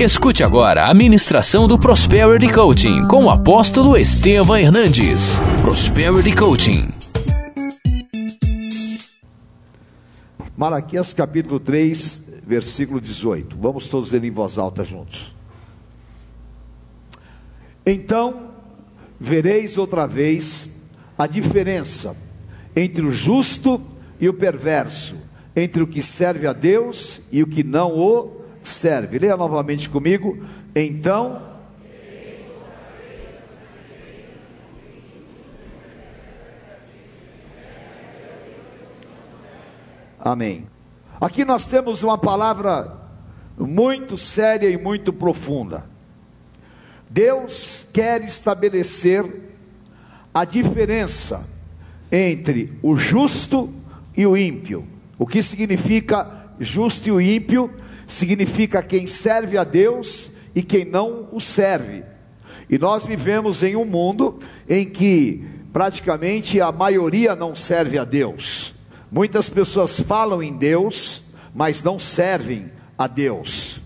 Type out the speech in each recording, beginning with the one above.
Escute agora a ministração do Prosperity Coaching com o apóstolo Estevam Hernandes. Prosperity Coaching. Malaquias capítulo 3, versículo 18. Vamos todos ler em voz alta juntos. Então vereis outra vez a diferença entre o justo e o perverso, entre o que serve a Deus e o que não o serve. Leia novamente comigo. Então. Amém. Aqui nós temos uma palavra muito séria e muito profunda. Deus quer estabelecer a diferença entre o justo e o ímpio. O que significa justo e o ímpio? Significa quem serve a Deus e quem não o serve. E nós vivemos em um mundo em que praticamente a maioria não serve a Deus. Muitas pessoas falam em Deus, mas não servem a Deus.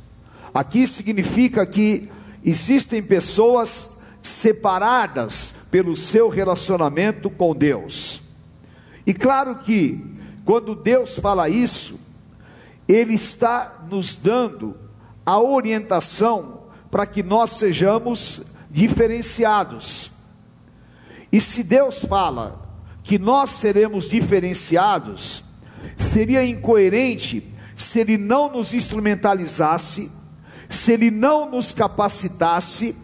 Aqui significa que existem pessoas separadas pelo seu relacionamento com Deus. E claro que quando Deus fala isso, ele está nos dando a orientação para que nós sejamos diferenciados. E se Deus fala que nós seremos diferenciados, seria incoerente se Ele não nos instrumentalizasse, se Ele não nos capacitasse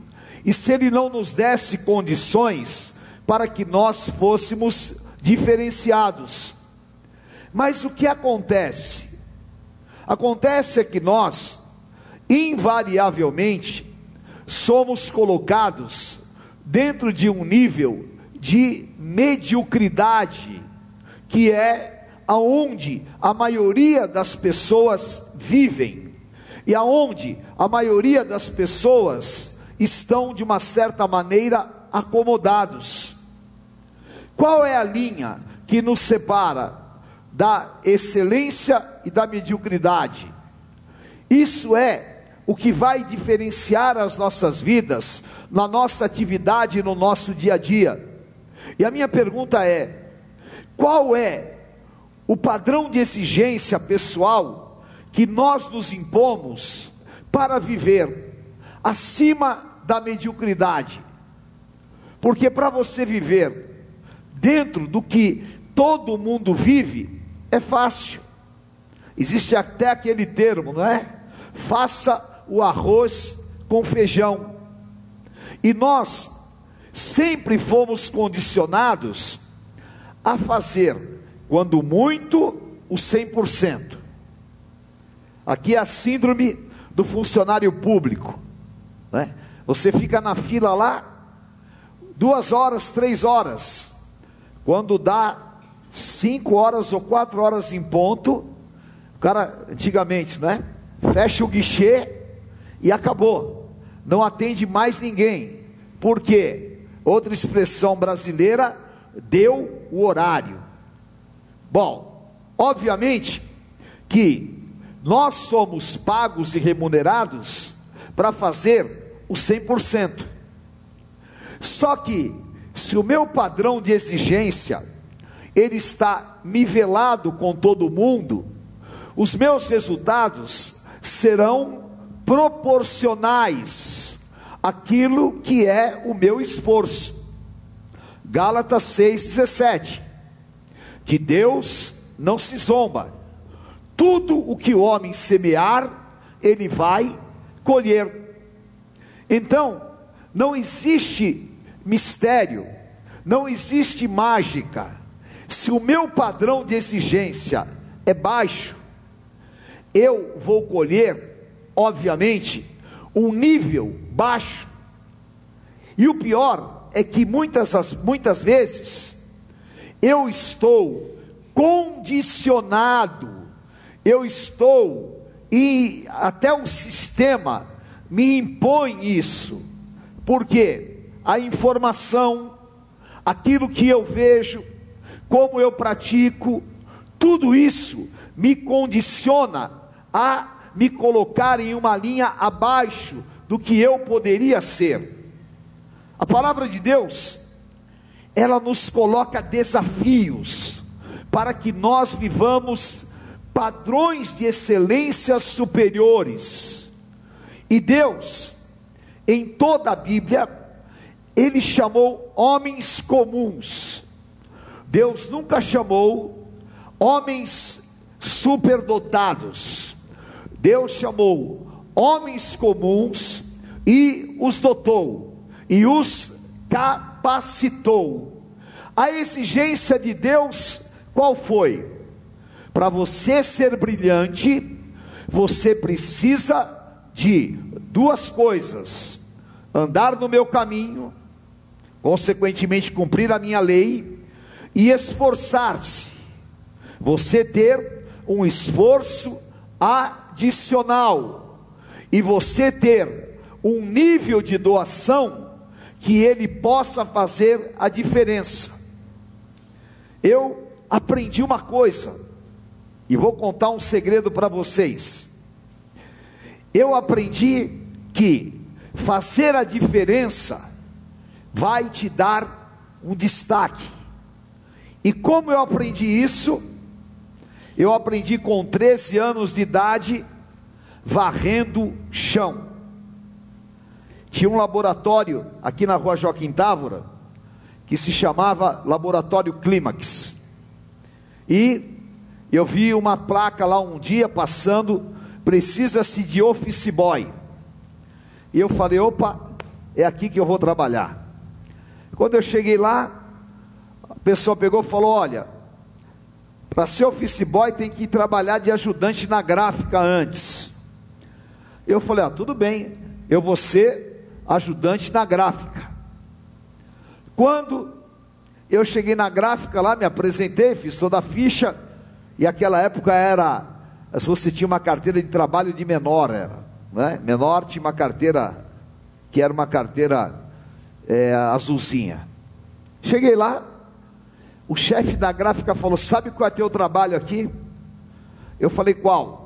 e se Ele não nos desse condições para que nós fôssemos diferenciados. Mas o que acontece? Acontece que nós, invariavelmente, somos colocados dentro de um nível de mediocridade, que é aonde a maioria das pessoas vivem e aonde a maioria das pessoas estão de uma certa maneira acomodados. Qual é a linha que nos separa da excelência e da mediocridade. Isso é o que vai diferenciar as nossas vidas, na nossa atividade, no nosso dia a dia. E a minha pergunta é: qual é o padrão de exigência pessoal que nós nos impomos para viver acima da mediocridade? Porque para você viver dentro do que todo mundo vive, é fácil. Existe até aquele termo, não é? Faça o arroz com feijão. E nós sempre fomos condicionados a fazer, quando muito, o 100%. Aqui é a síndrome do funcionário público. Né? Você fica na fila lá, duas horas, três horas. Quando dá cinco horas ou quatro horas em ponto, cara, antigamente, né? Fecha o guichê e acabou. Não atende mais ninguém. Por quê? Outra expressão brasileira, deu o horário. Bom, obviamente que nós somos pagos e remunerados para fazer o 100%. Só que, se o meu padrão de exigência ele está nivelado com todo mundo, os meus resultados serão proporcionais àquilo que é o meu esforço. Gálatas 6,17: De Deus não se zomba, tudo o que o homem semear, ele vai colher. Então, não existe mistério, não existe mágica, se o meu padrão de exigência é baixo, eu vou colher, obviamente, um nível baixo. E o pior é que muitas, muitas vezes eu estou condicionado, eu estou, e até o sistema me impõe isso, porque a informação, aquilo que eu vejo, como eu pratico, tudo isso me condiciona a me colocar em uma linha abaixo do que eu poderia ser. A palavra de Deus, ela nos coloca desafios para que nós vivamos padrões de excelência superiores. E Deus, em toda a Bíblia, Ele chamou homens comuns. Deus nunca chamou homens superdotados. Deus chamou homens comuns e os dotou e os capacitou. A exigência de Deus qual foi? Para você ser brilhante, você precisa de duas coisas: andar no meu caminho, consequentemente cumprir a minha lei e esforçar-se. Você ter um esforço adicional e você ter um nível de doação que ele possa fazer a diferença. Eu aprendi uma coisa, e vou contar um segredo para vocês. Eu aprendi que fazer a diferença vai te dar um destaque. E como eu aprendi isso? Eu aprendi com 13 anos de idade, varrendo chão. Tinha um laboratório aqui na rua Joaquim Távora, que se chamava Laboratório Clímax. E eu vi uma placa lá um dia passando, precisa-se de office boy. E eu falei, opa, é aqui que eu vou trabalhar. Quando eu cheguei lá, a pessoa pegou e falou: olha, para ser office boy tem que trabalhar de ajudante na gráfica antes. Eu falei: ah, tudo bem, eu vou ser ajudante na gráfica. Quando eu cheguei na gráfica lá, me apresentei, fiz toda a ficha, e aquela época era, se você tinha uma carteira de trabalho de menor, era, né? menor tinha uma carteira, que era uma carteira é, azulzinha. Cheguei lá, o chefe da gráfica falou: Sabe qual é teu trabalho aqui? Eu falei: Qual?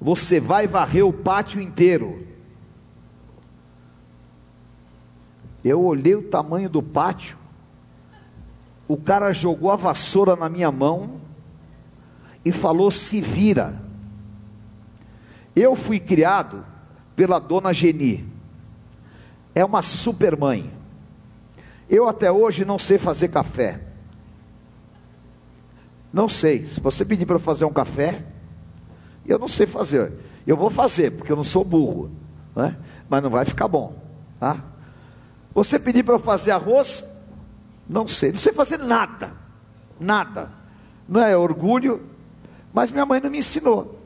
Você vai varrer o pátio inteiro. Eu olhei o tamanho do pátio, o cara jogou a vassoura na minha mão e falou: se vira. Eu fui criado pela dona Geni, é uma super mãe. Eu até hoje não sei fazer café. Não sei. Se você pedir para eu fazer um café, eu não sei fazer. Eu vou fazer, porque eu não sou burro, né? mas não vai ficar bom. Tá? Você pedir para eu fazer arroz, não sei, não sei fazer nada, nada. Não é orgulho, mas minha mãe não me ensinou.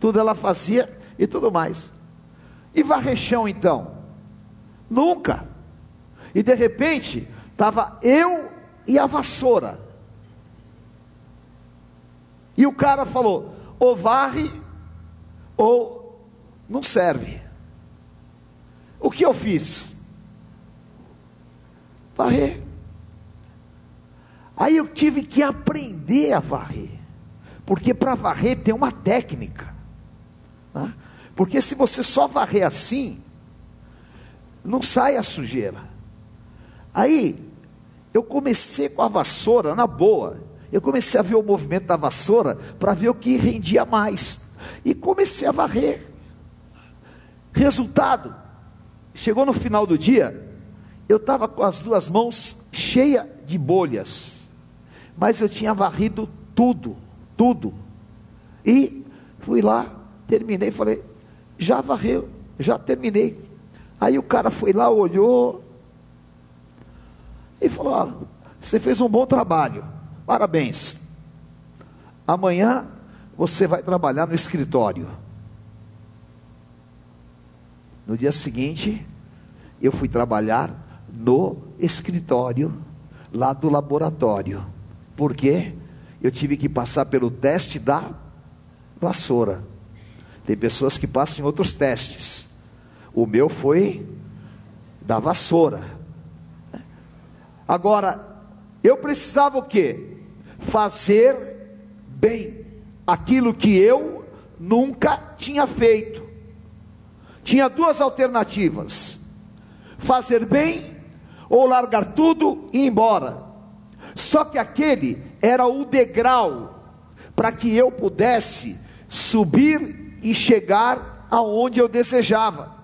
Tudo ela fazia e tudo mais. E varrer chão então? Nunca. E de repente, estava eu e a vassoura. E o cara falou: ou varre, ou não serve. O que eu fiz? Varrer. Aí eu tive que aprender a varrer, porque para varrer tem uma técnica. Né? Porque se você só varrer assim, não sai a sujeira. Aí eu comecei com a vassoura na boa. Eu comecei a ver o movimento da vassoura para ver o que rendia mais. E comecei a varrer. Resultado: chegou no final do dia, eu estava com as duas mãos cheias de bolhas mas eu tinha varrido tudo, tudo. E fui lá, terminei, falei, já varreu, já terminei. Aí o cara foi lá, olhou e falou: ah, você fez um bom trabalho, parabéns. Amanhã você vai trabalhar no escritório. No dia seguinte, eu fui trabalhar no escritório, lá do laboratório. Porque eu tive que passar pelo teste da vassoura. Tem pessoas que passam em outros testes. O meu foi da vassoura. Agora, eu precisava o quê? Fazer bem aquilo que eu nunca tinha feito. Tinha duas alternativas: fazer bem ou largar tudo e ir embora. Só que aquele era o degrau para que eu pudesse subir e chegar aonde eu desejava.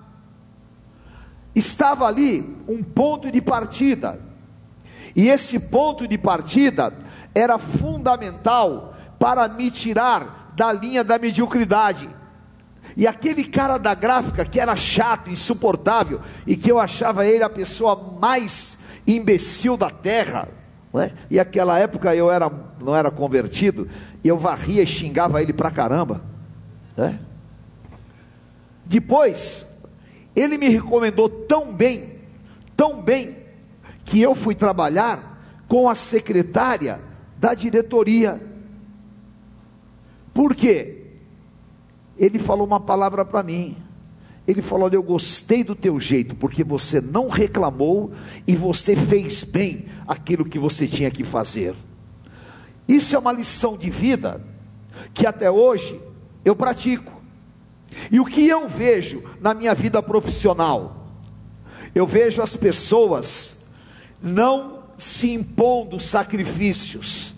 Estava ali um ponto de partida, e esse ponto de partida era fundamental para me tirar da linha da mediocridade. E aquele cara da gráfica que era chato, insuportável, e que eu achava ele a pessoa mais imbecil da terra, é? e aquela época eu era, não era convertido, eu varria e xingava ele pra caramba. É? Depois, ele me recomendou tão bem, tão bem, que eu fui trabalhar com a secretária da diretoria. Por quê? Ele falou uma palavra para mim. Ele falou: Olha, eu gostei do teu jeito, porque você não reclamou e você fez bem aquilo que você tinha que fazer. Isso é uma lição de vida que até hoje eu pratico. E o que eu vejo na minha vida profissional? Eu vejo as pessoas não se impondo sacrifícios.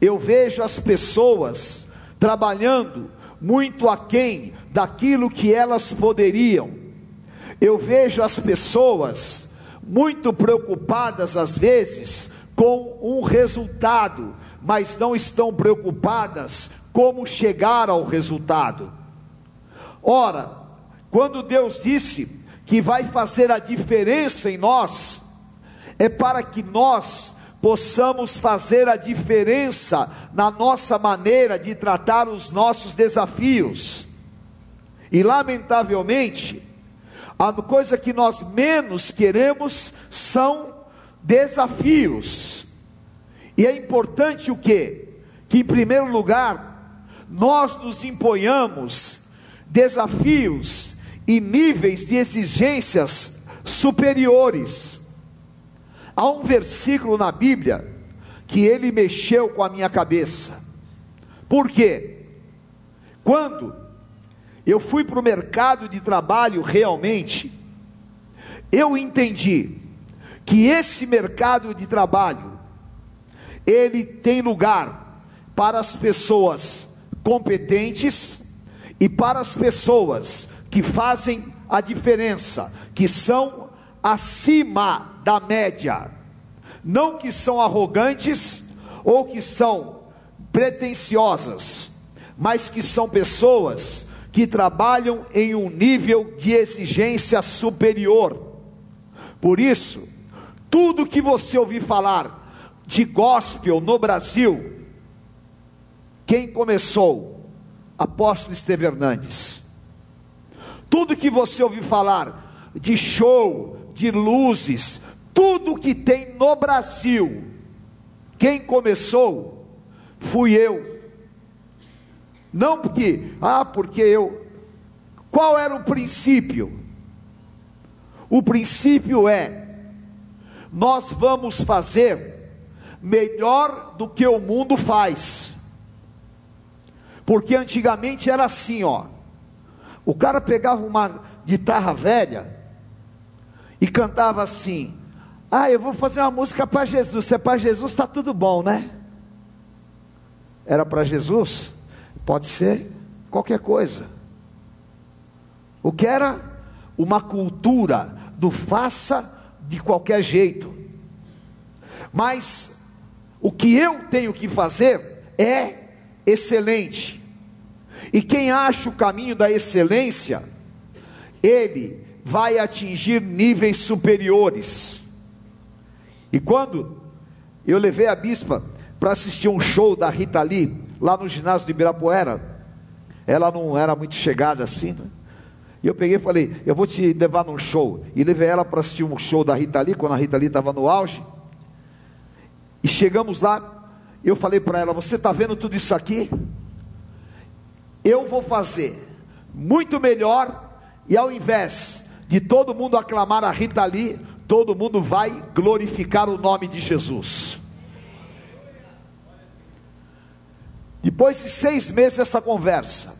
Eu vejo as pessoas trabalhando muito aquém daquilo que elas poderiam. Eu vejo as pessoas muito preocupadas às vezes com um resultado, mas não estão preocupadas como chegar ao resultado. Ora, quando Deus disse que vai fazer a diferença em nós, é para que nós possamos fazer a diferença na nossa maneira de tratar os nossos desafios. E lamentavelmente, a coisa que nós menos queremos são desafios. E é importante o que? Que em primeiro lugar, nós nos imponhamos desafios e níveis de exigências superiores. Há um versículo na Bíblia que ele mexeu com a minha cabeça. Por quê? Quando eu fui para o mercado de trabalho realmente, eu entendi que esse mercado de trabalho ele tem lugar para as pessoas competentes e para as pessoas que fazem a diferença, que são acima da média, não que são arrogantes ou que são pretensiosas, mas que são pessoas que trabalham em um nível de exigência superior. Por isso, tudo que você ouvir falar de gospel no Brasil, quem começou? Apóstolo Esteve Hernandes. Tudo que você ouvir falar de show, de luzes, tudo que tem no Brasil, quem começou fui eu. Não porque, ah, porque eu. Qual era o princípio? O princípio é: nós vamos fazer melhor do que o mundo faz. Porque antigamente era assim, ó. O cara pegava uma guitarra velha e cantava assim: ah, eu vou fazer uma música para Jesus. Se é para Jesus, está tudo bom, né? Era para Jesus? Pode ser qualquer coisa. O que era? Uma cultura do faça de qualquer jeito. Mas o que eu tenho que fazer é excelente. E quem acha o caminho da excelência, ele vai atingir níveis superiores. E quando eu levei a bispa para assistir um show da Rita Lee, lá no ginásio de Ibirapuera, ela não era muito chegada assim, né? E eu peguei e falei: Eu vou te levar num show. E levei ela para assistir um show da Rita Lee, quando a Rita Lee estava no auge. E chegamos lá, eu falei para ela: Você está vendo tudo isso aqui? Eu vou fazer muito melhor, e ao invés de todo mundo aclamar a Rita Lee, todo mundo vai glorificar o nome de Jesus. Depois de seis meses dessa conversa,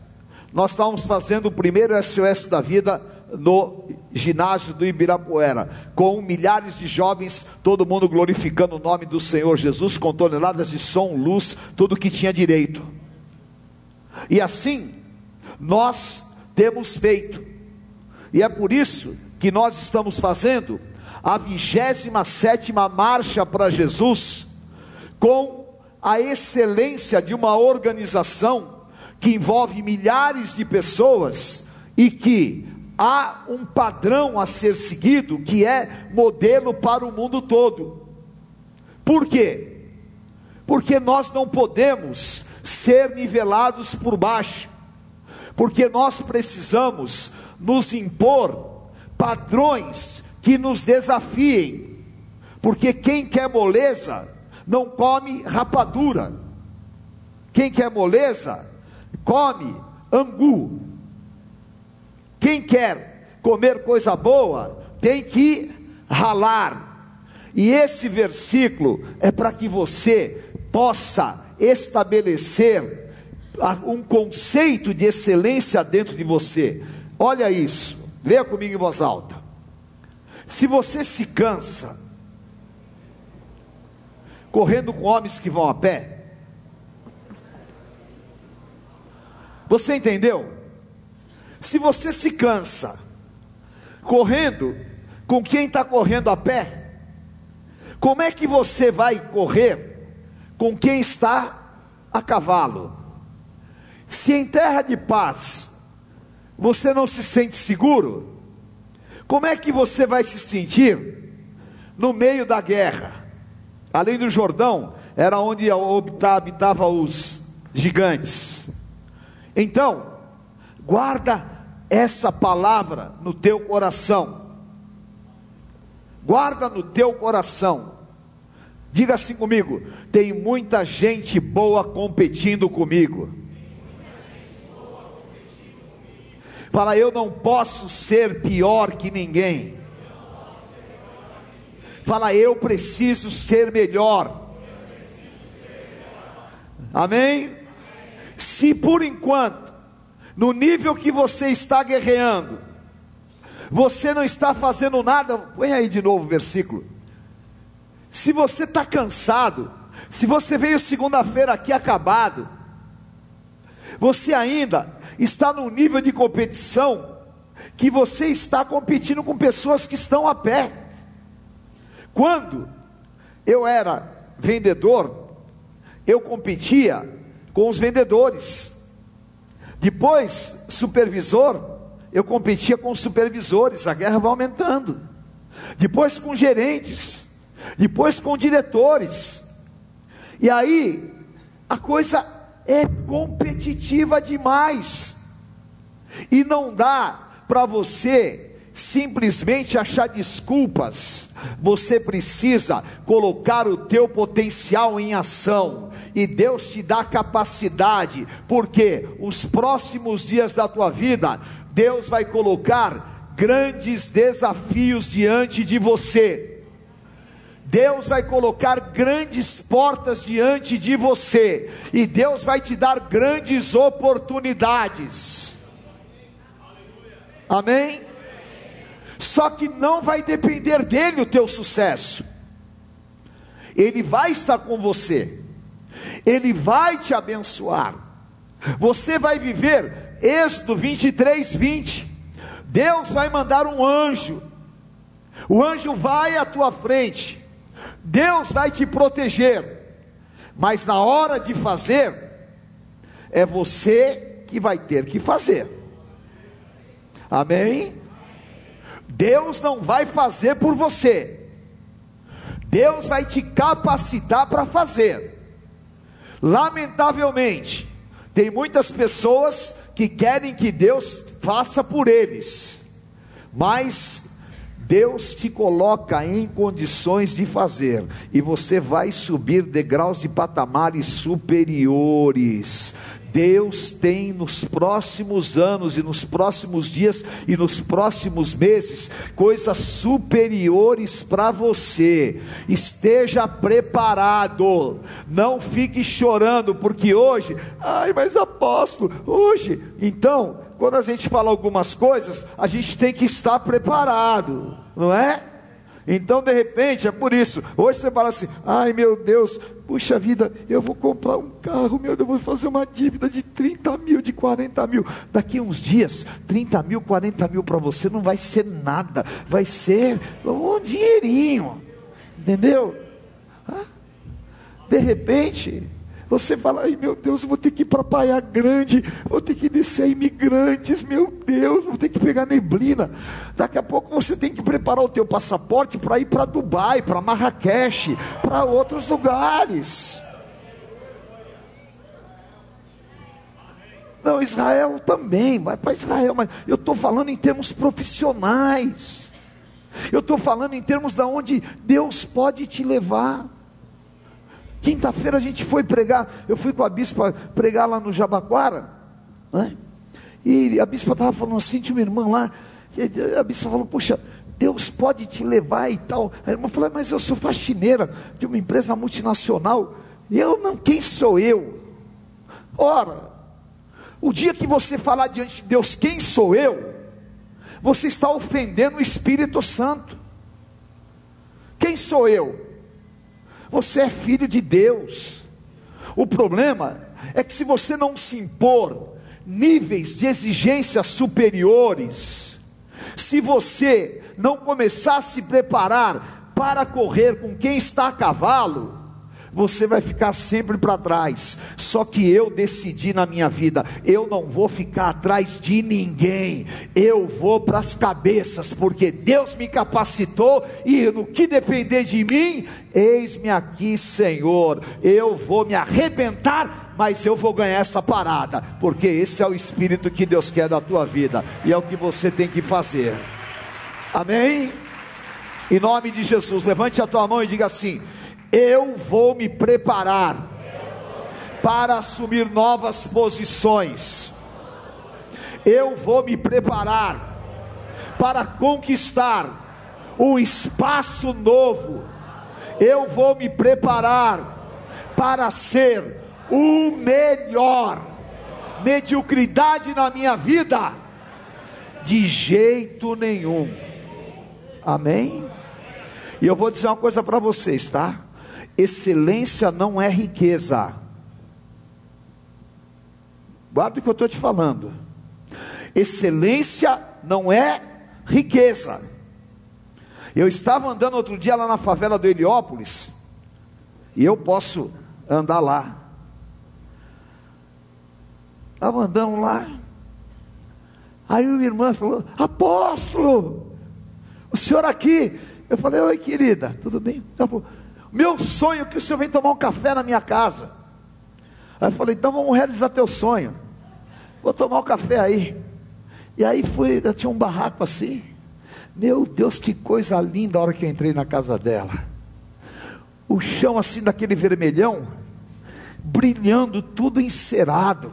nós estávamos fazendo o primeiro SOS da vida no ginásio do Ibirapuera, com milhares de jovens, todo mundo glorificando o nome do Senhor Jesus, com toneladas de som, luz, tudo que tinha direito. E assim, nós temos feito, e é por isso que nós estamos fazendo a 27 marcha para Jesus, com a excelência de uma organização que envolve milhares de pessoas e que há um padrão a ser seguido que é modelo para o mundo todo. Por quê? Porque nós não podemos ser nivelados por baixo, porque nós precisamos nos impor padrões que nos desafiem, porque quem quer moleza não come rapadura, quem quer moleza come angu, quem quer comer coisa boa, tem que ralar. E esse versículo é para que você possa estabelecer um conceito de excelência dentro de você. Olha isso, leia comigo em voz alta. Se você se cansa correndo com homens que vão a pé, você entendeu? Se você se cansa correndo com quem está correndo a pé, como é que você vai correr com quem está a cavalo? Se em terra de paz você não se sente seguro, como é que você vai se sentir no meio da guerra? Além do Jordão, era onde habitavam os gigantes. Então, guarda essa palavra no teu coração. Guarda no teu coração. Diga assim comigo: tem muita gente boa competindo comigo. Fala, eu não posso ser pior que ninguém. Fala, eu preciso ser melhor. Amém? Se por enquanto no nível que você está guerreando, você não está fazendo nada, põe aí de novo o versículo. Se você está cansado, se você veio segunda-feira aqui acabado, você ainda está num nível de competição que você está competindo com pessoas que estão a pé. Quando eu era vendedor, eu competia com os vendedores. Depois, supervisor, eu competia com supervisores, a guerra vai aumentando. Depois com gerentes, depois com diretores. E aí, a coisa é competitiva demais. E não dá para você simplesmente achar desculpas. Você precisa colocar o teu potencial em ação e Deus te dá capacidade, porque os próximos dias da tua vida, Deus vai colocar grandes desafios diante de você. Deus vai colocar grandes portas diante de você, e Deus vai te dar grandes oportunidades. Amém? Só que não vai depender dele o teu sucesso. Ele vai estar com você. Ele vai te abençoar. Você vai viver Êxodo 23, 20. Deus vai mandar um anjo. O anjo vai à tua frente. Deus vai te proteger. Mas na hora de fazer, é você que vai ter que fazer. Amém? Deus não vai fazer por você. Deus vai te capacitar para fazer. Lamentavelmente, tem muitas pessoas que querem que Deus faça por eles, mas Deus te coloca em condições de fazer, e você vai subir degraus de patamares superiores. Deus tem nos próximos anos e nos próximos dias e nos próximos meses coisas superiores para você. Esteja preparado. Não fique chorando porque hoje, ai, mas apóstolo, hoje. Então, quando a gente fala algumas coisas, a gente tem que estar preparado, não é? Então, de repente, é por isso. Hoje você fala assim: ai meu Deus, puxa vida, eu vou comprar um carro, meu Deus, eu vou fazer uma dívida de 30 mil, de 40 mil. Daqui uns dias, 30 mil, 40 mil para você não vai ser nada, vai ser um dinheirinho, entendeu? De repente, você fala, ai meu Deus, eu vou ter que ir para Praia Grande, vou ter que descer imigrantes, meu Deus, vou ter que pegar neblina. Daqui a pouco você tem que preparar o teu passaporte para ir para Dubai, para Marrakech, para outros lugares. Não, Israel também, vai para Israel, mas eu estou falando em termos profissionais. Eu estou falando em termos da onde Deus pode te levar. Quinta-feira a gente foi pregar, eu fui com a bispa pregar lá no Jabaquara, né? e a bispa estava falando assim, tinha uma irmã lá, a bispa falou, puxa, Deus pode te levar e tal. A irmã falou, mas eu sou faxineira de uma empresa multinacional, eu não, quem sou eu? Ora, o dia que você falar diante de Deus, quem sou eu? Você está ofendendo o Espírito Santo. Quem sou eu? Você é filho de Deus. O problema é que se você não se impor níveis de exigência superiores, se você não começar a se preparar para correr com quem está a cavalo, você vai ficar sempre para trás. Só que eu decidi na minha vida, eu não vou ficar atrás de ninguém, eu vou para as cabeças, porque Deus me capacitou e no que depender de mim, eis-me aqui, Senhor. Eu vou me arrebentar, mas eu vou ganhar essa parada, porque esse é o espírito que Deus quer da tua vida e é o que você tem que fazer. Amém? Em nome de Jesus, levante a tua mão e diga assim: eu vou me preparar para assumir novas posições. Eu vou me preparar para conquistar um espaço novo. Eu vou me preparar para ser o melhor. Mediocridade na minha vida, de jeito nenhum. Amém? E eu vou dizer uma coisa para vocês, tá? Excelência não é riqueza. Guarda o que eu estou te falando. Excelência não é riqueza. Eu estava andando outro dia lá na favela do Heliópolis, e eu posso andar lá. Estava andando lá. Aí uma irmã falou: Apóstolo, o senhor aqui. Eu falei: Oi, querida, tudo bem? Ela falou: meu sonho é que o senhor venha tomar um café na minha casa. Aí eu falei, então vamos realizar teu sonho. Vou tomar um café aí. E aí fui, tinha um barraco assim. Meu Deus, que coisa linda a hora que eu entrei na casa dela. O chão assim daquele vermelhão, brilhando, tudo encerado.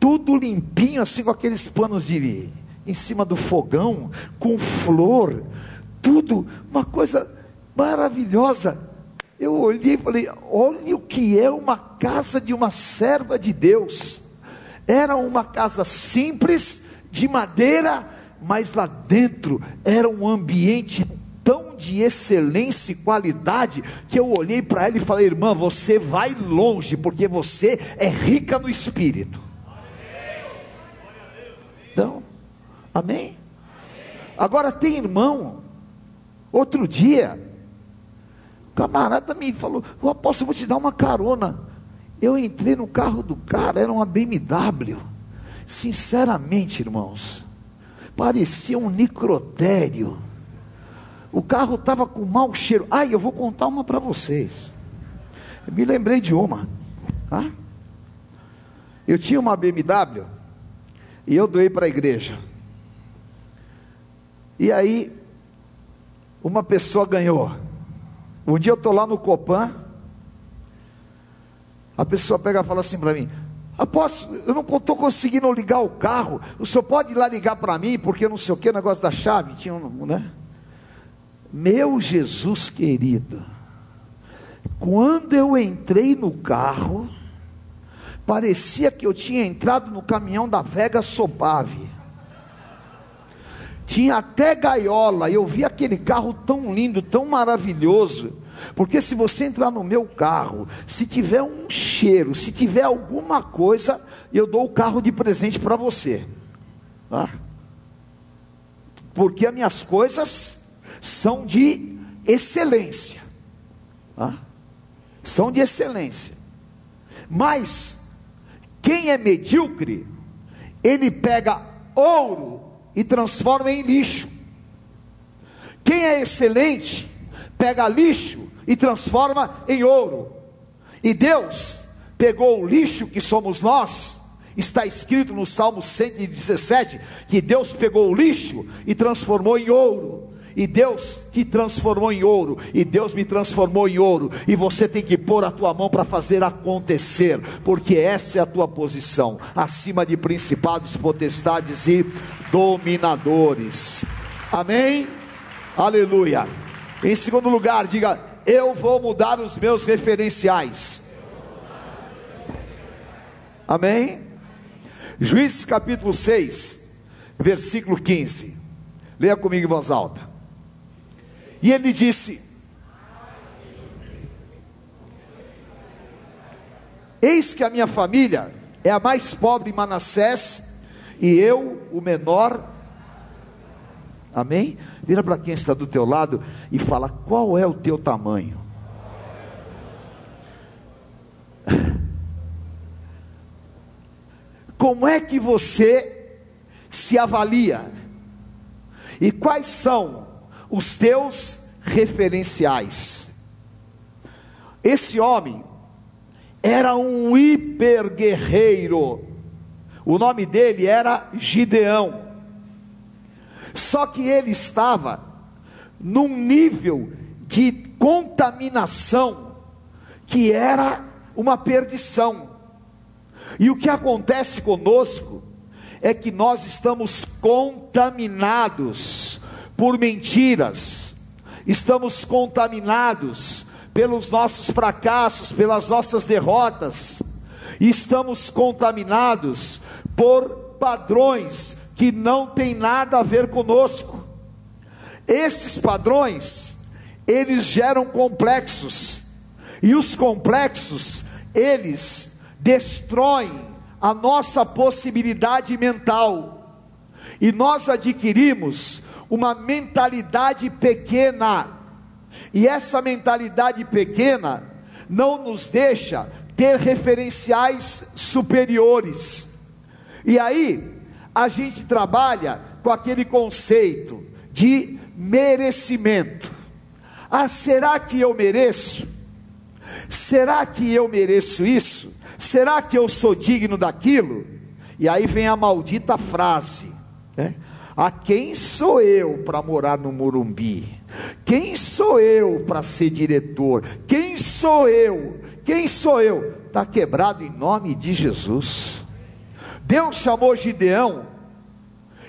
Tudo limpinho, assim com aqueles panos de em cima do fogão, com flor, tudo, uma coisa maravilhosa. Eu olhei e falei: olha o que é uma casa de uma serva de Deus. Era uma casa simples, de madeira, mas lá dentro era um ambiente tão de excelência e qualidade que eu olhei para ela e falei: irmã, você vai longe, porque você é rica no espírito. Então, amém? Agora tem irmão, outro dia, camarada me falou: O apóstolo, vou te dar uma carona. Eu entrei no carro do cara, era uma BMW. Sinceramente, irmãos, parecia um necrotério. O carro estava com mau cheiro. Ai, eu vou contar uma para vocês. Eu me lembrei de uma. Tá? Eu tinha uma BMW e eu doei para a igreja. E aí, uma pessoa ganhou. Um dia eu estou lá no Copan, a pessoa pega e fala assim para mim: Apóstolo, eu não estou conseguindo ligar o carro. O senhor pode ir lá ligar para mim, porque não sei o que, negócio da chave. Tinha um, né? Meu Jesus querido, quando eu entrei no carro, parecia que eu tinha entrado no caminhão da Vega Sobave. Tinha até gaiola, eu vi aquele carro tão lindo, tão maravilhoso. Porque se você entrar no meu carro, se tiver um cheiro, se tiver alguma coisa, eu dou o carro de presente para você. Tá? Porque as minhas coisas são de excelência. Tá? São de excelência. Mas, quem é medíocre, ele pega ouro e transforma em lixo. Quem é excelente, pega lixo e transforma em ouro. E Deus pegou o lixo que somos nós, está escrito no Salmo 117 que Deus pegou o lixo e transformou em ouro. E Deus te transformou em ouro, e Deus me transformou em ouro, e você tem que pôr a tua mão para fazer acontecer, porque essa é a tua posição, acima de principados, potestades e dominadores. Amém? Aleluia. Em segundo lugar, diga: Eu vou mudar os meus referenciais. Amém? Juízes capítulo 6, versículo 15. Leia comigo em voz alta. E ele disse: Eis que a minha família é a mais pobre em Manassés, e eu o menor Amém? Vira para quem está do teu lado e fala: qual é o teu tamanho? Como é que você se avalia? E quais são os teus referenciais? Esse homem era um hiper guerreiro. O nome dele era Gideão. Só que ele estava num nível de contaminação que era uma perdição. E o que acontece conosco é que nós estamos contaminados por mentiras, estamos contaminados pelos nossos fracassos, pelas nossas derrotas, estamos contaminados por padrões que não tem nada a ver conosco. Esses padrões, eles geram complexos, e os complexos, eles destroem a nossa possibilidade mental, e nós adquirimos uma mentalidade pequena, e essa mentalidade pequena não nos deixa ter referenciais superiores. E aí, a gente trabalha com aquele conceito de merecimento. Ah, será que eu mereço? Será que eu mereço isso? Será que eu sou digno daquilo? E aí vem a maldita frase, né? A quem sou eu para morar no Morumbi? Quem sou eu para ser diretor? Quem sou eu? Quem sou eu? Está quebrado em nome de Jesus. Deus chamou Gideão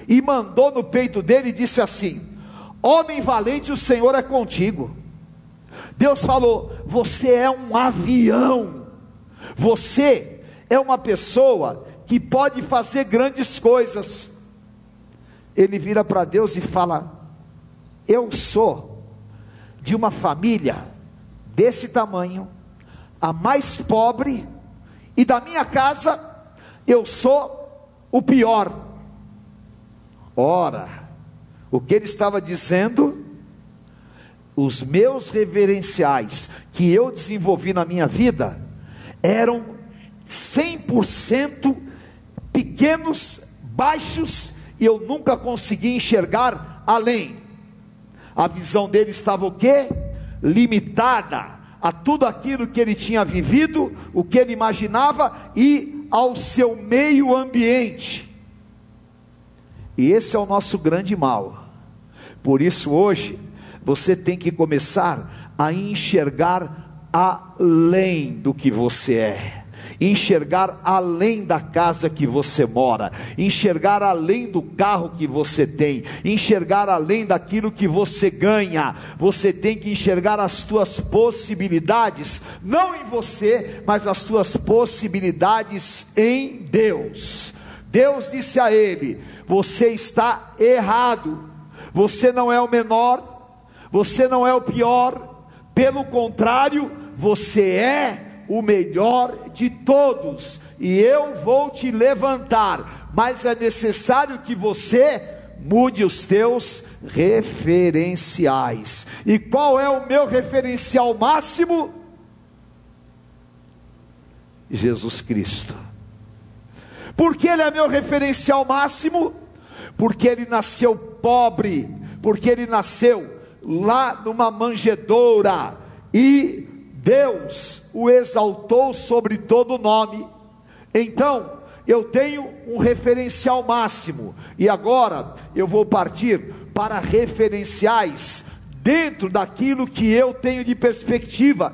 e mandou no peito dele e disse assim: Homem valente, o Senhor é contigo. Deus falou: Você é um avião, você é uma pessoa que pode fazer grandes coisas. Ele vira para Deus e fala: Eu sou de uma família desse tamanho, a mais pobre, e da minha casa eu sou o pior. Ora, o que ele estava dizendo? Os meus reverenciais que eu desenvolvi na minha vida eram 100% pequenos, baixos, e eu nunca consegui enxergar além. A visão dele estava o quê? Limitada a tudo aquilo que ele tinha vivido, o que ele imaginava e ao seu meio ambiente. E esse é o nosso grande mal. Por isso, hoje, você tem que começar a enxergar além do que você é enxergar além da casa que você mora, enxergar além do carro que você tem, enxergar além daquilo que você ganha. Você tem que enxergar as tuas possibilidades, não em você, mas as tuas possibilidades em Deus. Deus disse a ele: Você está errado, você não é o menor, você não é o pior, pelo contrário, você é o melhor de todos, e eu vou te levantar, mas é necessário que você mude os teus referenciais. E qual é o meu referencial máximo? Jesus Cristo. Porque ele é meu referencial máximo? Porque ele nasceu pobre, porque ele nasceu lá numa manjedoura e Deus o exaltou sobre todo nome. Então, eu tenho um referencial máximo, e agora eu vou partir para referenciais dentro daquilo que eu tenho de perspectiva.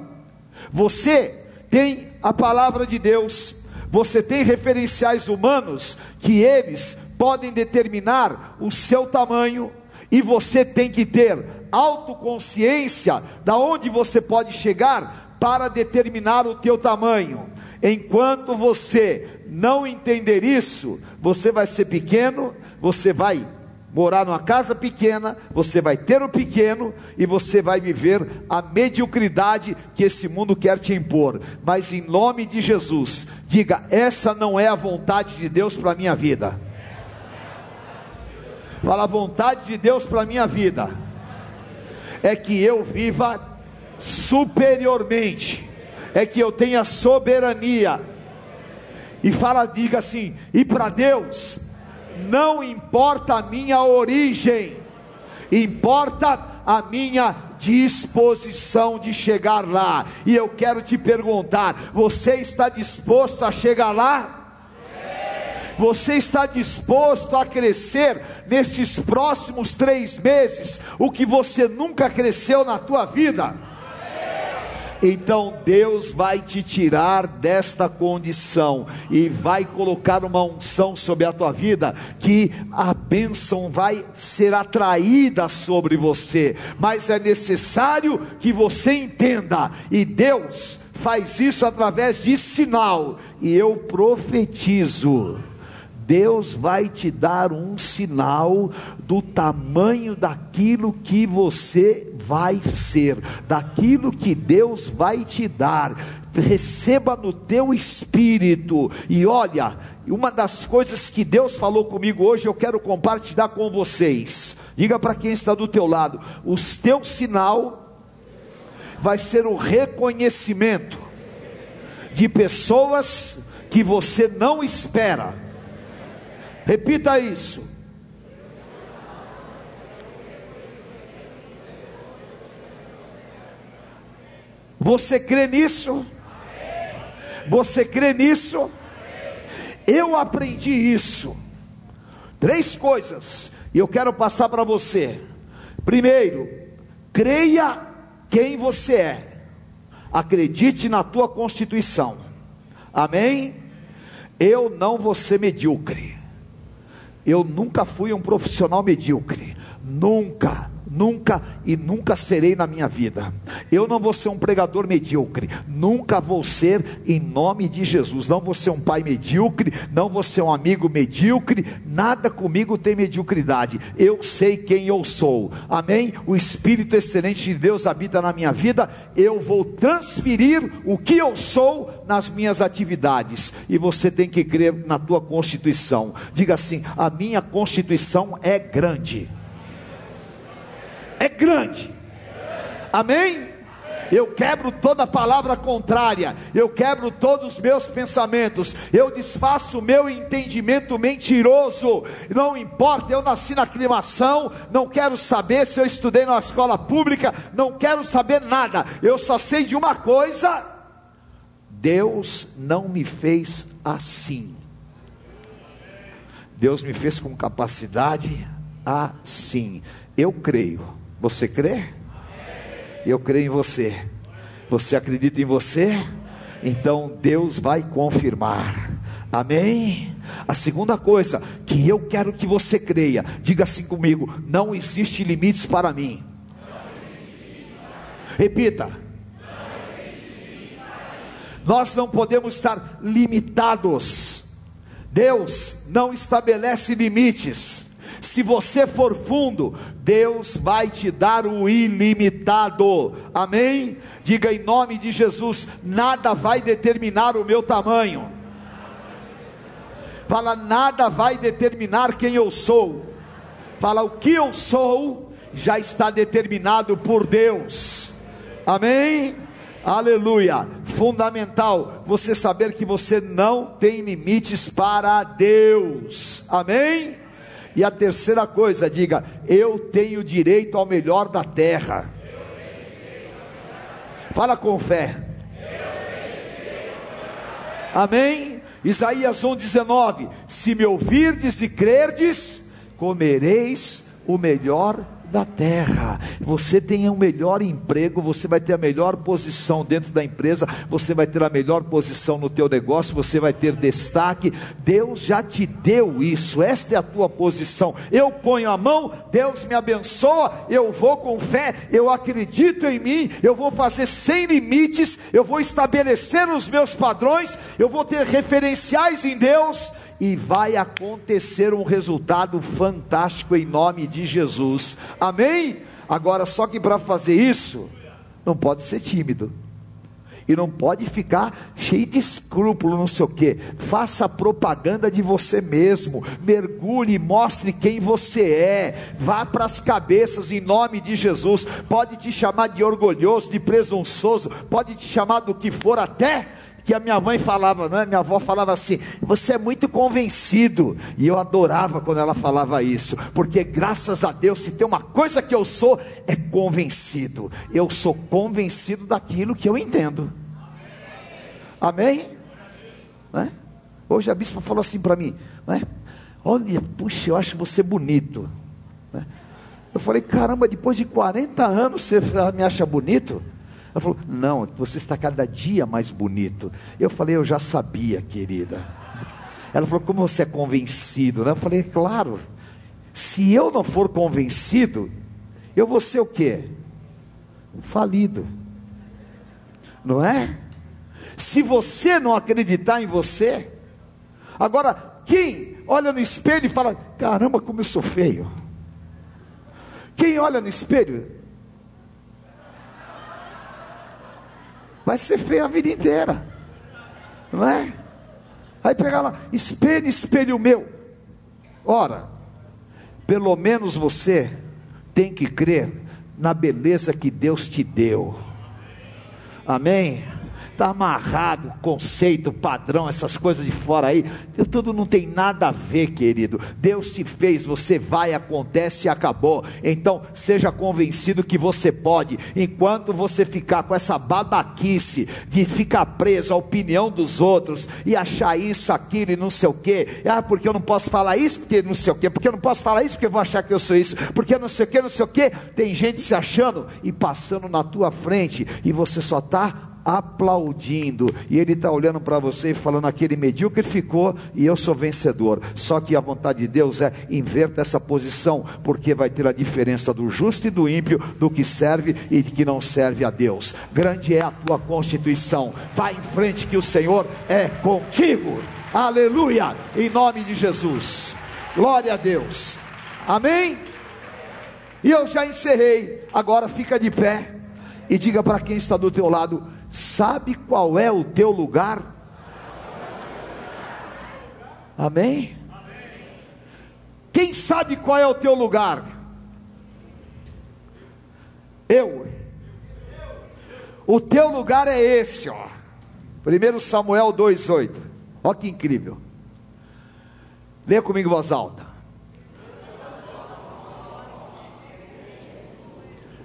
Você tem a palavra de Deus, você tem referenciais humanos que eles podem determinar o seu tamanho, e você tem que ter autoconsciência da onde você pode chegar para determinar o teu tamanho. Enquanto você não entender isso, você vai ser pequeno, você vai morar numa casa pequena, você vai ter o pequeno e você vai viver a mediocridade que esse mundo quer te impor. Mas em nome de Jesus, diga: essa não é a vontade de Deus para minha vida. Fala a vontade de Deus para minha vida é que eu viva superiormente, é que eu tenha soberania. E fala, diga assim: e para Deus, não importa a minha origem, importa a minha disposição de chegar lá. E eu quero te perguntar: você está disposto a chegar lá? Você está disposto a crescer nestes próximos três meses o que você nunca cresceu na tua vida? Então Deus vai te tirar desta condição e vai colocar uma unção sobre a tua vida, que a bênção vai ser atraída sobre você, mas é necessário que você entenda, e Deus faz isso através de sinal, e eu profetizo Deus vai te dar um sinal do tamanho daquilo que você vai ser, daquilo que Deus vai te dar. Receba no teu espírito. E olha, uma das coisas que Deus falou comigo hoje, eu quero compartilhar com vocês. Diga para quem está do teu lado: o teu sinal vai ser o reconhecimento de pessoas que você não espera Repita isso. Você crê nisso? Você crê nisso? Eu aprendi isso. Três coisas, e eu quero passar para você. Primeiro, creia quem você é. Acredite na tua constituição. Amém? Eu não vou ser medíocre. Eu nunca fui um profissional medíocre, nunca nunca e nunca serei na minha vida. Eu não vou ser um pregador medíocre, nunca vou ser em nome de Jesus. Não vou ser um pai medíocre, não vou ser um amigo medíocre, nada comigo tem mediocridade. Eu sei quem eu sou. Amém? O espírito excelente de Deus habita na minha vida. Eu vou transferir o que eu sou nas minhas atividades. E você tem que crer na tua constituição. Diga assim: a minha constituição é grande é grande. Amém? Eu quebro toda palavra contrária, eu quebro todos os meus pensamentos, eu desfaço o meu entendimento mentiroso. Não importa, eu nasci na aclimação, não quero saber se eu estudei na escola pública, não quero saber nada. Eu só sei de uma coisa: Deus não me fez assim. Deus me fez com capacidade assim. Eu creio você crê? Eu creio em você. Você acredita em você? então Deus vai confirmar. Amém? A segunda coisa que eu quero que você creia, diga assim comigo: não existe limites para mim. Repita. Nós não podemos estar limitados. Deus não estabelece limites. Se você for fundo, Deus vai te dar o ilimitado. Amém? Diga em nome de Jesus: nada vai determinar o meu tamanho. Fala, nada vai determinar quem eu sou. Fala, o que eu sou já está determinado por Deus. Amém? Aleluia. Fundamental você saber que você não tem limites para Deus. Amém? E a terceira coisa, diga: eu tenho direito ao melhor da terra. Fala com fé. Amém? Isaías 1,19: Se me ouvirdes e crerdes, comereis o melhor da terra. Você tem o um melhor emprego, você vai ter a melhor posição dentro da empresa, você vai ter a melhor posição no teu negócio, você vai ter destaque. Deus já te deu isso. Esta é a tua posição. Eu ponho a mão, Deus me abençoa, eu vou com fé, eu acredito em mim, eu vou fazer sem limites, eu vou estabelecer os meus padrões, eu vou ter referenciais em Deus e vai acontecer um resultado fantástico em nome de Jesus. Amém? Agora, só que para fazer isso, não pode ser tímido. E não pode ficar cheio de escrúpulo, não sei o que. Faça propaganda de você mesmo. Mergulhe, mostre quem você é. Vá para as cabeças em nome de Jesus. Pode te chamar de orgulhoso, de presunçoso, pode te chamar do que for, até que a minha mãe falava, não é? Minha avó falava assim: "Você é muito convencido". E eu adorava quando ela falava isso, porque graças a Deus, se tem uma coisa que eu sou, é convencido. Eu sou convencido daquilo que eu entendo. Amém? É? Hoje a bispa falou assim para mim, é? Olha, puxa, eu acho você bonito. É? Eu falei, caramba, depois de 40 anos você me acha bonito? Ela falou: Não, você está cada dia mais bonito. Eu falei: Eu já sabia, querida. Ela falou: Como você é convencido? Né? Eu falei: Claro. Se eu não for convencido, eu vou ser o quê? Falido. Não é? Se você não acreditar em você, agora quem olha no espelho e fala: Caramba, como eu sou feio. Quem olha no espelho vai ser feio a vida inteira, não é? Aí pegar lá, espelho, espelho meu. Ora, pelo menos você tem que crer na beleza que Deus te deu. Amém? Está amarrado, conceito, padrão, essas coisas de fora aí, tudo não tem nada a ver, querido. Deus te fez, você vai, acontece e acabou. Então, seja convencido que você pode. Enquanto você ficar com essa babaquice de ficar preso à opinião dos outros e achar isso, aquilo e não sei o que, ah, porque eu não posso falar isso, porque não sei o que, porque eu não posso falar isso, porque eu vou achar que eu sou isso, porque não sei o que, não sei o que. Tem gente se achando e passando na tua frente e você só está aplaudindo, e ele está olhando para você e falando: aquele medíocre ficou e eu sou vencedor. Só que a vontade de Deus é inverta essa posição, porque vai ter a diferença do justo e do ímpio, do que serve e que não serve a Deus. Grande é a tua constituição, vai em frente que o Senhor é contigo. Aleluia, em nome de Jesus. Glória a Deus. Amém? E eu já encerrei. Agora fica de pé e diga para quem está do teu lado: Sabe qual é o teu lugar? Amém? Quem sabe qual é o teu lugar? Eu. O teu lugar é esse, ó. 1 Samuel 2,8. Olha que incrível. Leia comigo voz alta.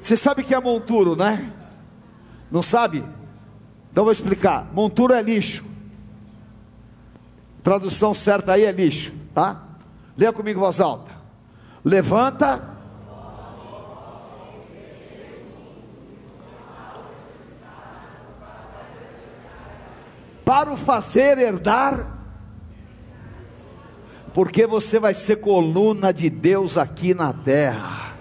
Você sabe que é monturo, né? Não sabe? Então vou explicar. Montura é lixo. Tradução certa aí é lixo, tá? Leia comigo voz alta. Levanta. para o fazer herdar porque você vai ser coluna de Deus aqui na terra.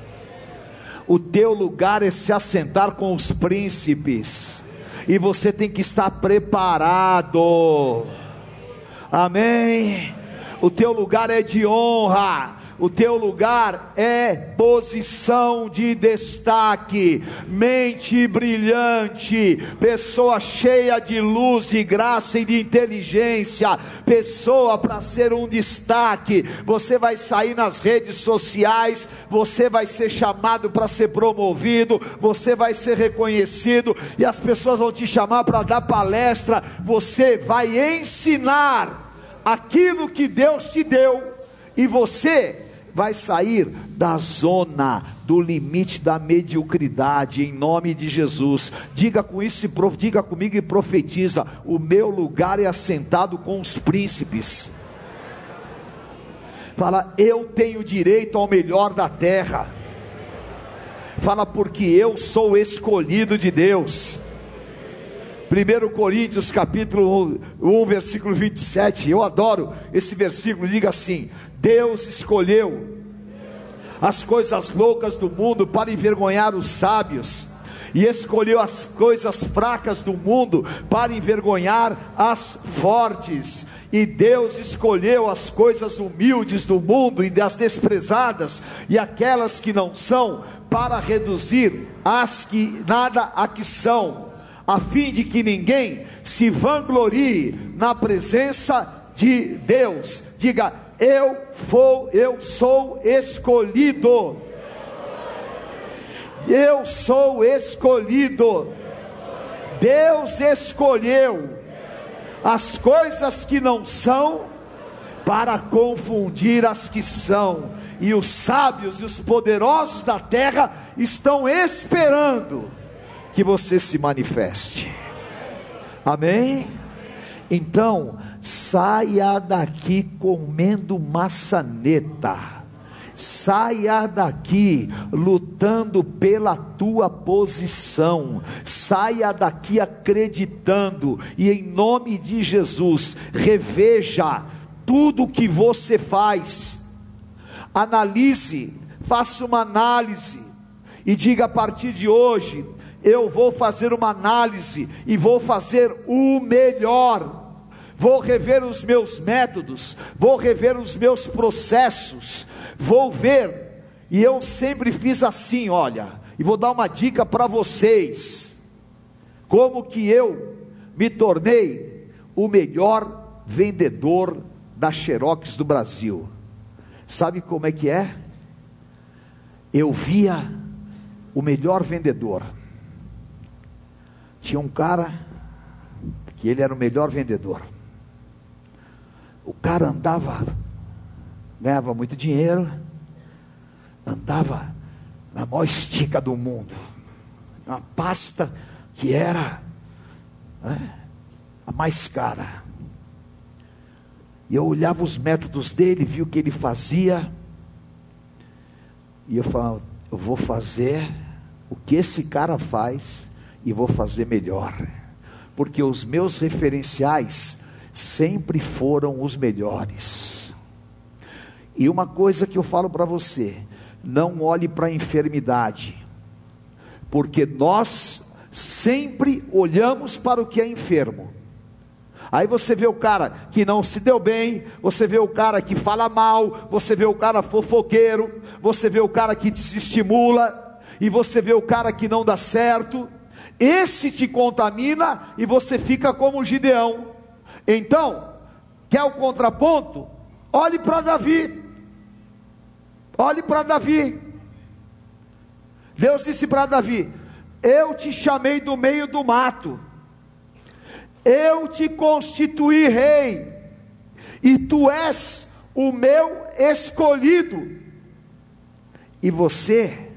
O teu lugar é se assentar com os príncipes, e você tem que estar preparado. Amém. O teu lugar é de honra o teu lugar é posição de destaque, mente brilhante, pessoa cheia de luz, de graça e de inteligência, pessoa para ser um destaque. Você vai sair nas redes sociais, você vai ser chamado para ser promovido, você vai ser reconhecido e as pessoas vão te chamar para dar palestra. Você vai ensinar aquilo que Deus te deu e você vai sair da zona do limite da mediocridade em nome de Jesus. Diga com isso, diga comigo e profetiza: o meu lugar é assentado com os príncipes. Fala, eu tenho direito ao melhor da terra. Fala, porque eu sou escolhido de Deus. 1 Coríntios capítulo 1, 1, versículo 27. Eu adoro esse versículo. Diga assim: Deus escolheu as coisas loucas do mundo para envergonhar os sábios, e escolheu as coisas fracas do mundo para envergonhar as fortes. E Deus escolheu as coisas humildes do mundo e as desprezadas e aquelas que não são para reduzir as que nada a que são, a fim de que ninguém se vanglorie na presença de Deus. Diga: eu vou, eu sou escolhido. Eu sou escolhido. Deus escolheu as coisas que não são para confundir as que são. E os sábios e os poderosos da terra estão esperando que você se manifeste. Amém? Então, saia daqui comendo maçaneta. Saia daqui lutando pela tua posição. Saia daqui acreditando e em nome de Jesus, reveja tudo que você faz. Analise, faça uma análise e diga a partir de hoje, eu vou fazer uma análise e vou fazer o melhor vou rever os meus métodos, vou rever os meus processos, vou ver. E eu sempre fiz assim, olha, e vou dar uma dica para vocês. Como que eu me tornei o melhor vendedor da Xerox do Brasil? Sabe como é que é? Eu via o melhor vendedor. Tinha um cara que ele era o melhor vendedor. O cara andava, ganhava muito dinheiro, andava na maior estica do mundo, uma pasta que era né, a mais cara. E eu olhava os métodos dele, via o que ele fazia, e eu falava: eu vou fazer o que esse cara faz e vou fazer melhor, porque os meus referenciais sempre foram os melhores. E uma coisa que eu falo para você: não olhe para a enfermidade, porque nós sempre olhamos para o que é enfermo. Aí você vê o cara que não se deu bem, você vê o cara que fala mal, você vê o cara fofoqueiro, você vê o cara que se estimula, e você vê o cara que não dá certo. Esse te contamina e você fica como Gideão. Então, quer o contraponto? Olhe para Davi. Olhe para Davi. Deus disse para Davi: Eu te chamei do meio do mato, eu te constituí rei, e tu és o meu escolhido, e você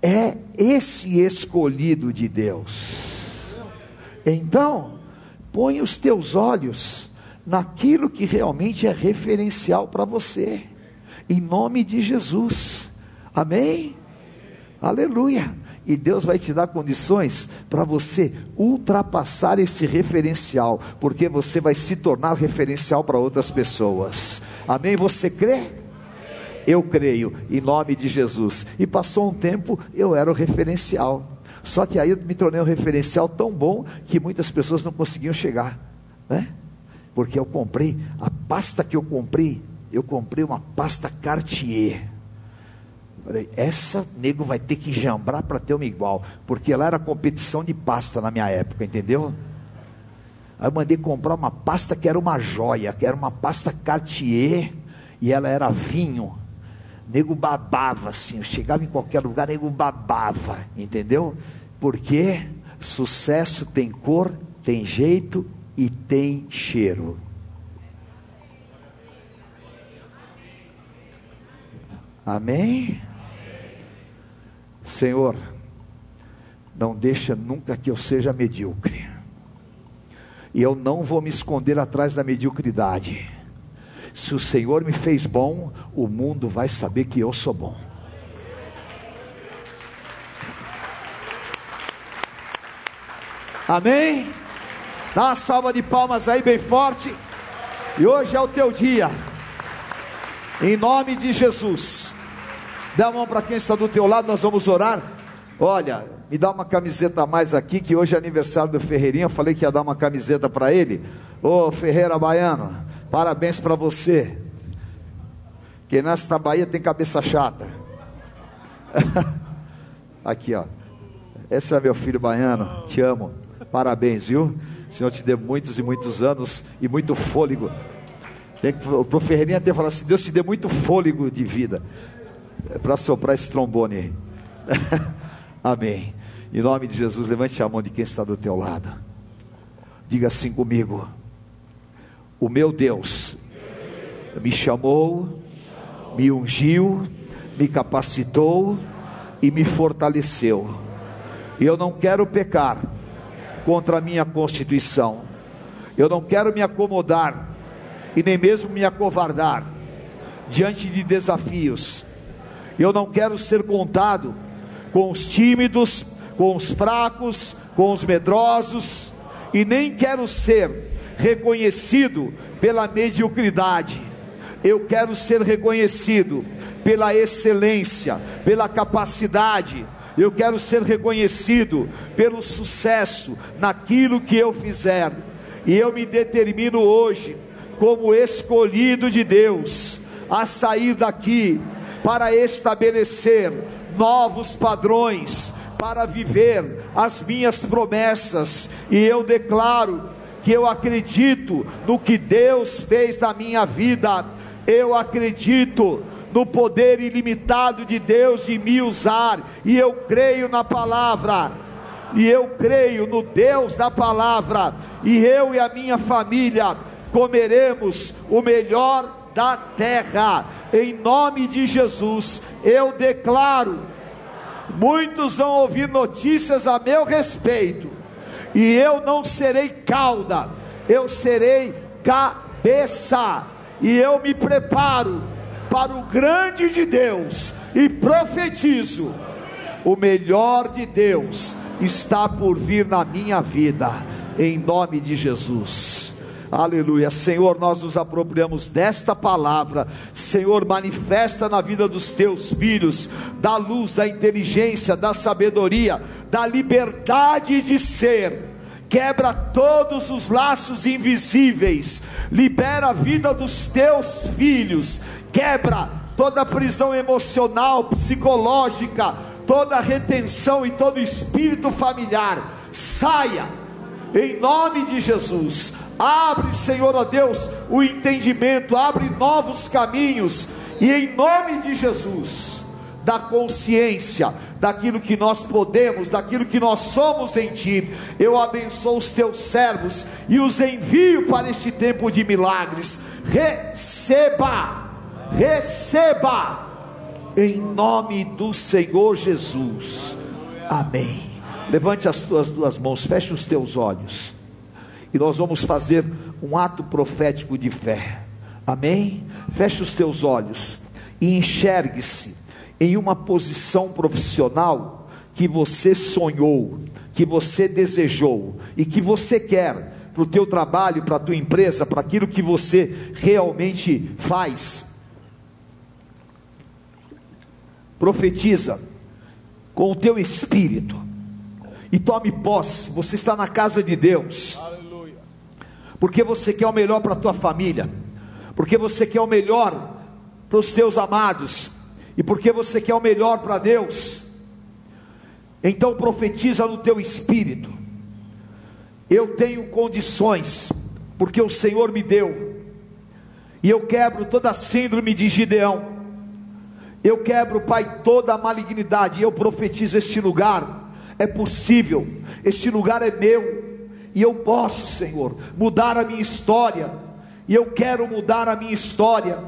é esse escolhido de Deus. Então, Põe os teus olhos naquilo que realmente é referencial para você, em nome de Jesus, amém? Aleluia. E Deus vai te dar condições para você ultrapassar esse referencial, porque você vai se tornar referencial para outras pessoas. Amém? Você crê? Eu creio, em nome de Jesus. E passou um tempo, eu era o referencial. Só que aí eu me tornei um referencial tão bom que muitas pessoas não conseguiam chegar, né? Porque eu comprei, a pasta que eu comprei, eu comprei uma pasta Cartier. Falei, essa nego vai ter que jambrar para ter uma igual, porque lá era competição de pasta na minha época, entendeu? Aí eu mandei comprar uma pasta que era uma joia, que era uma pasta Cartier, e ela era vinho. Nego babava assim, eu chegava em qualquer lugar, nego babava, entendeu? Porque sucesso tem cor, tem jeito e tem cheiro. Amém? Senhor, não deixa nunca que eu seja medíocre. E eu não vou me esconder atrás da mediocridade. Se o Senhor me fez bom, o mundo vai saber que eu sou bom. Amém? Dá uma salva de palmas aí bem forte. E hoje é o teu dia. Em nome de Jesus. Dá a mão para quem está do teu lado, nós vamos orar. Olha, me dá uma camiseta a mais aqui, que hoje é aniversário do Ferreirinha. Eu falei que ia dar uma camiseta para ele. Ô Ferreira Baiano, parabéns para você. Que nesta Bahia tem cabeça chata. aqui, ó. Esse é meu filho baiano, te amo. Parabéns, viu? O Senhor te dê muitos e muitos anos e muito fôlego. Tem que, o Ferreirinha até falar assim: Deus te dê muito fôlego de vida. É para soprar esse trombone. Amém. Em nome de Jesus, levante a mão de quem está do teu lado. Diga assim comigo: O meu Deus me chamou, me ungiu, me capacitou e me fortaleceu. Eu não quero pecar contra a minha constituição. Eu não quero me acomodar e nem mesmo me acovardar diante de desafios eu não quero ser contado com os tímidos, com os fracos, com os medrosos, e nem quero ser reconhecido pela mediocridade. Eu quero ser reconhecido pela excelência, pela capacidade. Eu quero ser reconhecido pelo sucesso naquilo que eu fizer. E eu me determino hoje, como escolhido de Deus, a sair daqui para estabelecer novos padrões, para viver as minhas promessas, e eu declaro que eu acredito no que Deus fez na minha vida, eu acredito no poder ilimitado de Deus de me usar, e eu creio na palavra, e eu creio no Deus da palavra, e eu e a minha família comeremos o melhor da terra, em nome de Jesus, eu declaro. Muitos vão ouvir notícias a meu respeito, e eu não serei cauda, eu serei cabeça, e eu me preparo para o grande de Deus e profetizo: o melhor de Deus está por vir na minha vida, em nome de Jesus. Aleluia. Senhor, nós nos apropriamos desta palavra. Senhor, manifesta na vida dos teus filhos, da luz, da inteligência, da sabedoria, da liberdade de ser. Quebra todos os laços invisíveis, libera a vida dos teus filhos, quebra toda prisão emocional, psicológica, toda retenção e todo espírito familiar. Saia, em nome de Jesus Abre, Senhor, ó Deus, o entendimento, abre novos caminhos, e em nome de Jesus, da consciência, daquilo que nós podemos, daquilo que nós somos em Ti, eu abençoo os Teus servos e os envio para este tempo de milagres. Receba, receba, em nome do Senhor Jesus. Amém. Levante as tuas duas mãos, feche os teus olhos e nós vamos fazer um ato profético de fé. Amém? Feche os teus olhos e enxergue-se em uma posição profissional que você sonhou, que você desejou e que você quer para o teu trabalho, para a tua empresa, para aquilo que você realmente faz. Profetiza com o teu espírito e tome posse. Você está na casa de Deus. Aleluia. Porque você quer o melhor para a tua família, porque você quer o melhor para os teus amados e porque você quer o melhor para Deus. Então profetiza no teu espírito. Eu tenho condições, porque o Senhor me deu. E eu quebro toda a síndrome de Gideão. Eu quebro, Pai, toda a malignidade. E eu profetizo este lugar. É possível. Este lugar é meu. E eu posso, Senhor, mudar a minha história. E eu quero mudar a minha história.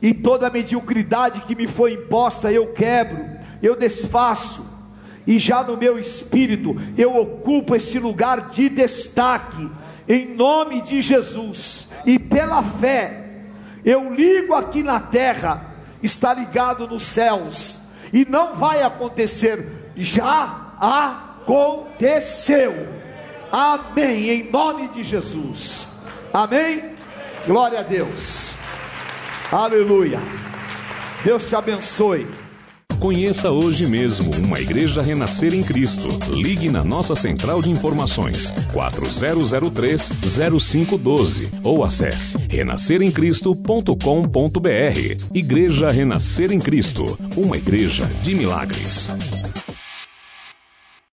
E toda a mediocridade que me foi imposta, eu quebro, eu desfaço e já no meu espírito eu ocupo este lugar de destaque, em nome de Jesus, e pela fé, eu ligo aqui na terra, está ligado nos céus, e não vai acontecer, já aconteceu, amém, em nome de Jesus, amém, glória a Deus, aleluia, Deus te abençoe. Conheça hoje mesmo uma igreja renascer em Cristo. Ligue na nossa central de informações 4003-0512 ou acesse renasceremcristo.com.br. Igreja Renascer em Cristo, uma igreja de milagres.